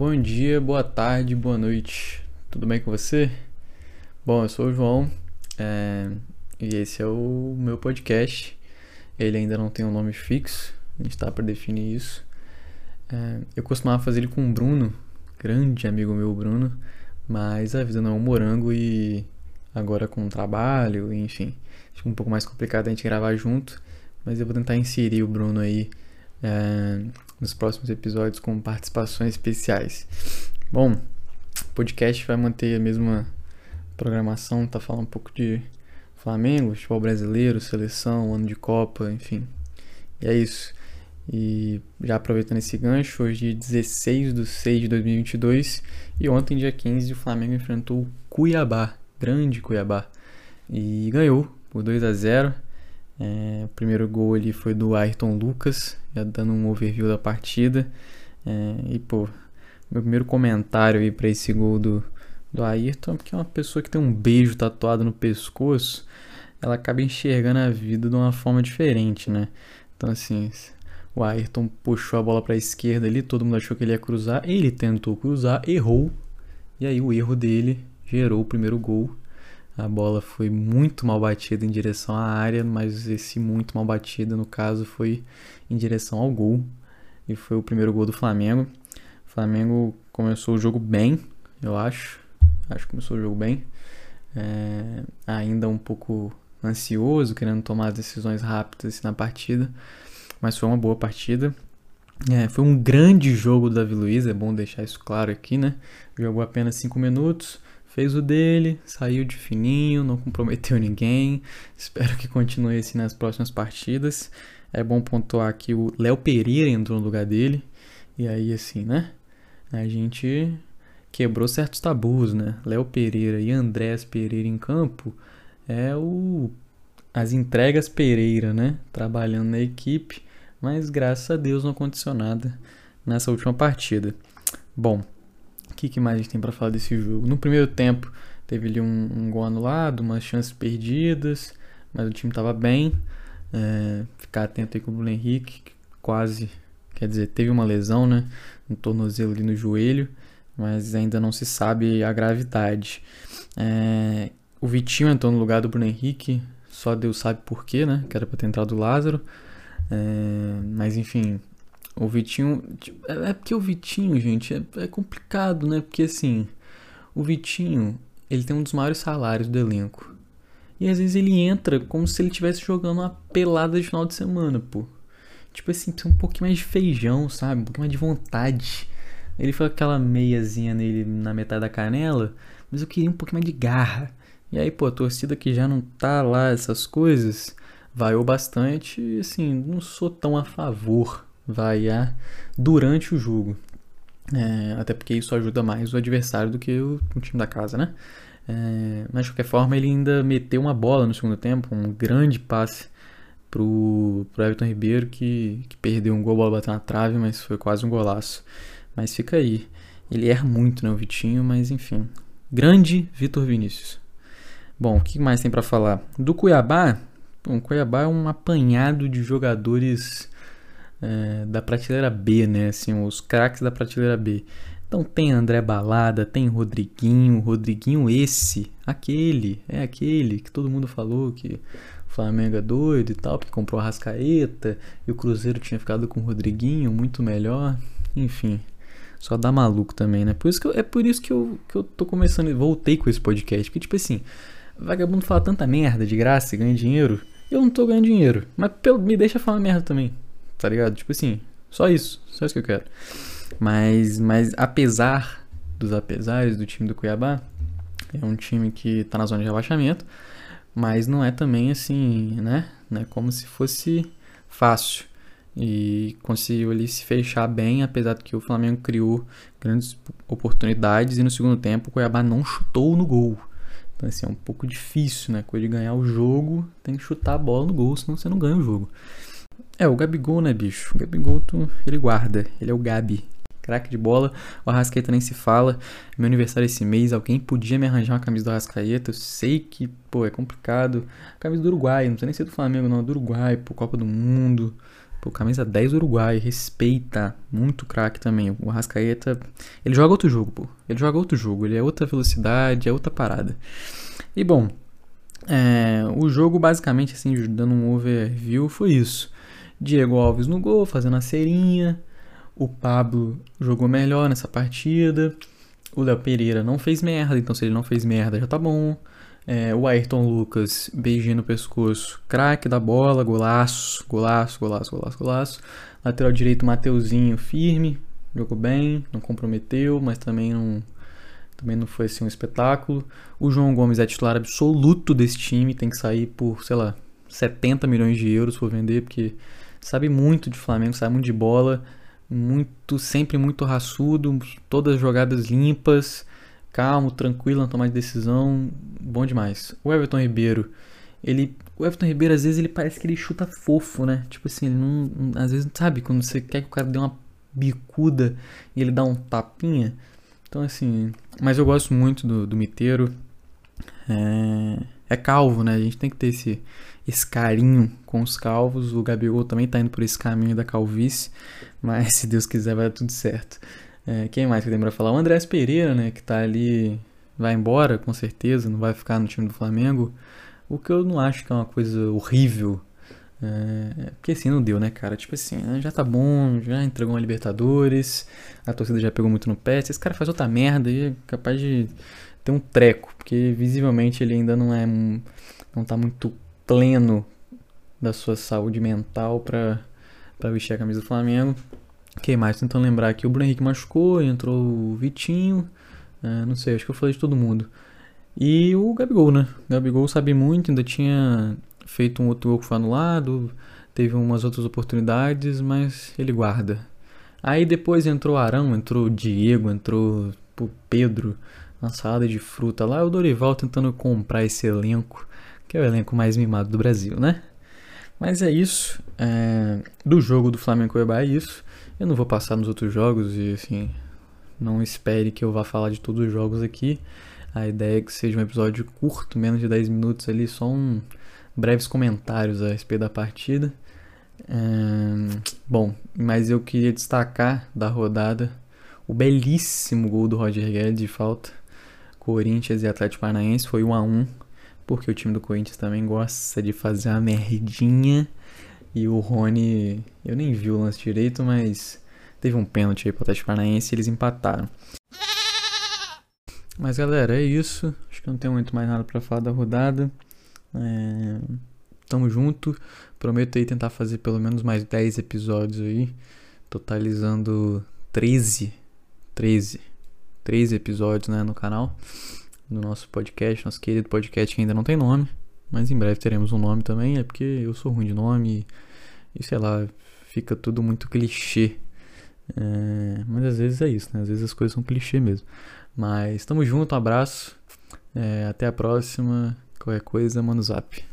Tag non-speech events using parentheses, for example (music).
Bom dia, boa tarde, boa noite. Tudo bem com você? Bom, eu sou o João é, e esse é o meu podcast. Ele ainda não tem um nome fixo, a gente está para definir isso. É, eu costumava fazer ele com o Bruno, grande amigo meu, Bruno, mas a vida não é um morango e agora com o trabalho, enfim, fica um pouco mais complicado a gente gravar junto, mas eu vou tentar inserir o Bruno aí é, nos próximos episódios com participações especiais. Bom, o podcast vai manter a mesma programação, tá falando um pouco de Flamengo, futebol brasileiro, seleção, ano de Copa, enfim. E é isso. E já aproveitando esse gancho, hoje 16 de 6 de 2022 e ontem, dia 15, o Flamengo enfrentou o Cuiabá, grande Cuiabá, e ganhou por 2 a 0 é, o primeiro gol ali foi do Ayrton Lucas, já dando um overview da partida. É, e, pô, meu primeiro comentário aí pra esse gol do, do Ayrton é porque é uma pessoa que tem um beijo tatuado no pescoço, ela acaba enxergando a vida de uma forma diferente, né? Então, assim, o Ayrton puxou a bola para a esquerda ali, todo mundo achou que ele ia cruzar, ele tentou cruzar, errou, e aí o erro dele gerou o primeiro gol. A bola foi muito mal batida em direção à área, mas esse muito mal batida, no caso, foi em direção ao gol. E foi o primeiro gol do Flamengo. O Flamengo começou o jogo bem, eu acho. Acho que começou o jogo bem. É, ainda um pouco ansioso, querendo tomar decisões rápidas assim, na partida. Mas foi uma boa partida. É, foi um grande jogo do Davi Luiz, é bom deixar isso claro aqui, né? Jogou apenas 5 minutos fez o dele, saiu de fininho, não comprometeu ninguém. Espero que continue assim nas próximas partidas. É bom pontuar que o Léo Pereira entrou no lugar dele. E aí, assim, né? A gente quebrou certos tabus, né? Léo Pereira e Andrés Pereira em campo é o as entregas Pereira, né? Trabalhando na equipe, mas graças a Deus não aconteceu nada nessa última partida. Bom, que, que mais a gente tem para falar desse jogo? No primeiro tempo, teve ali um, um gol anulado, umas chances perdidas, mas o time estava bem. É, ficar atento aí com o Bruno Henrique, que quase, quer dizer, teve uma lesão, né? Um tornozelo ali no joelho, mas ainda não se sabe a gravidade. É, o Vitinho entrou no lugar do Bruno Henrique, só Deus sabe porquê, né? Que era pra ter entrado o Lázaro. É, mas enfim, o Vitinho. Tipo, é, é porque o Vitinho, gente, é, é complicado, né? Porque assim, o Vitinho, ele tem um dos maiores salários do elenco. E às vezes ele entra como se ele estivesse jogando uma pelada de final de semana, pô. Tipo assim, precisa um pouquinho mais de feijão, sabe? Um pouquinho mais de vontade. Ele foi aquela meiazinha nele na metade da canela, mas eu queria um pouquinho mais de garra. E aí, pô, a torcida que já não tá lá, essas coisas, vaiou bastante e assim, não sou tão a favor vaiar durante o jogo. É, até porque isso ajuda mais o adversário do que o, o time da casa, né? É, mas de qualquer forma, ele ainda meteu uma bola no segundo tempo, um grande passe pro, pro Everton Ribeiro, que, que perdeu um gol, a bola bateu na trave, mas foi quase um golaço. Mas fica aí. Ele erra muito, né, o Vitinho, mas enfim. Grande Vitor Vinícius. Bom, o que mais tem para falar? Do Cuiabá, bom, o Cuiabá é um apanhado de jogadores é, da prateleira B, né? Assim, os craques da prateleira B. Então tem André Balada, tem Rodriguinho, Rodriguinho esse, aquele, é aquele que todo mundo falou que o Flamengo é doido e tal, porque comprou a Rascaeta e o Cruzeiro tinha ficado com o Rodriguinho, muito melhor, enfim. Só dá maluco também, né? Por isso que eu, é por isso que eu, que eu tô começando, voltei com esse podcast, porque tipo assim, vagabundo fala tanta merda de graça e ganha dinheiro, eu não tô ganhando dinheiro, mas pelo, me deixa falar merda também tá ligado? Tipo assim, só isso, só isso que eu quero. Mas, mas apesar dos apesares do time do Cuiabá, é um time que tá na zona de rebaixamento, mas não é também assim, né? Não é como se fosse fácil. E conseguiu ali se fechar bem, apesar de que o Flamengo criou grandes oportunidades e no segundo tempo o Cuiabá não chutou no gol. Então assim, é um pouco difícil, né? Coisa de ganhar o jogo, tem que chutar a bola no gol, senão você não ganha o jogo. É, o Gabigol, né, bicho? O Gabigol, tu, ele guarda. Ele é o Gabi. Craque de bola. O Arrascaeta nem se fala. Meu aniversário esse mês. Alguém podia me arranjar uma camisa do Arrascaeta. Eu sei que, pô, é complicado. Camisa do Uruguai. Não sei nem se é do Flamengo, não. Do Uruguai, pô, Copa do Mundo. Pô, camisa 10 Uruguai, respeita. Muito craque também. O Arrascaeta, ele joga outro jogo, pô. Ele joga outro jogo, ele é outra velocidade, é outra parada. E bom, é, o jogo basicamente, assim, dando um overview, foi isso. Diego Alves no gol, fazendo a cerinha. O Pablo jogou melhor nessa partida. O Léo Pereira não fez merda, então se ele não fez merda já tá bom. É, o Ayrton Lucas, beijinho no pescoço, craque da bola, golaço, golaço, golaço, golaço, golaço. Lateral direito, Mateuzinho, firme, jogou bem, não comprometeu, mas também não, também não foi assim um espetáculo. O João Gomes é titular absoluto desse time, tem que sair por, sei lá, 70 milhões de euros por vender, porque sabe muito de Flamengo, sabe muito de bola, muito sempre muito raçudo, todas as jogadas limpas calmo, tranquilo na tomada de decisão, bom demais. O Everton Ribeiro, ele, o Everton Ribeiro às vezes ele parece que ele chuta fofo, né? Tipo assim, ele não, às vezes sabe quando você quer que o cara dê uma bicuda e ele dá um tapinha. Então assim, mas eu gosto muito do, do Miteiro. É, é calvo, né? A gente tem que ter esse, esse carinho com os calvos. O Gabigol também tá indo por esse caminho da calvície, (laughs) mas se Deus quiser vai dar tudo certo. É, quem mais que lembra falar? O Andrés Pereira, né? Que tá ali, vai embora com certeza, não vai ficar no time do Flamengo. O que eu não acho que é uma coisa horrível. É, porque assim não deu, né, cara? Tipo assim, ah, já tá bom, já entregou uma Libertadores, a torcida já pegou muito no pé. Se esse cara faz outra merda, aí é capaz de ter um treco, porque visivelmente ele ainda não é. não tá muito pleno da sua saúde mental pra, pra vestir a camisa do Flamengo. Quem mais? Tentando lembrar que o Bruno Henrique machucou, entrou o Vitinho. É, não sei, acho que eu falei de todo mundo. E o Gabigol, né? O Gabigol sabe muito, ainda tinha feito um outro gol que foi anulado, teve umas outras oportunidades, mas ele guarda. Aí depois entrou Arão, entrou Diego, entrou Pedro, na salada de fruta lá, o Dorival tentando comprar esse elenco, que é o elenco mais mimado do Brasil, né? Mas é isso. É... Do jogo do Flamengo é isso. Eu não vou passar nos outros jogos e assim, não espere que eu vá falar de todos os jogos aqui. A ideia é que seja um episódio curto, menos de 10 minutos ali, só um breves comentários a respeito da partida. bom, mas eu queria destacar da rodada o belíssimo gol do Roger Guedes de falta. Corinthians e Atlético Paranaense foi 1 a 1 porque o time do Corinthians também gosta de fazer uma merdinha e o Rony, eu nem vi o lance direito, mas teve um pênalti aí pro Atlético Paranaense e eles empataram. Mas galera, é isso. Acho que não tem muito mais nada para falar da rodada. É... Tamo junto. Prometo aí tentar fazer pelo menos mais 10 episódios aí. Totalizando 13. 13. 13 episódios né, no canal. Do nosso podcast, nosso querido podcast que ainda não tem nome. Mas em breve teremos um nome também, é porque eu sou ruim de nome e, sei lá, fica tudo muito clichê. É, mas às vezes é isso, né? Às vezes as coisas são clichê mesmo. Mas tamo junto, um abraço. É, até a próxima. Qualquer coisa, manda zap.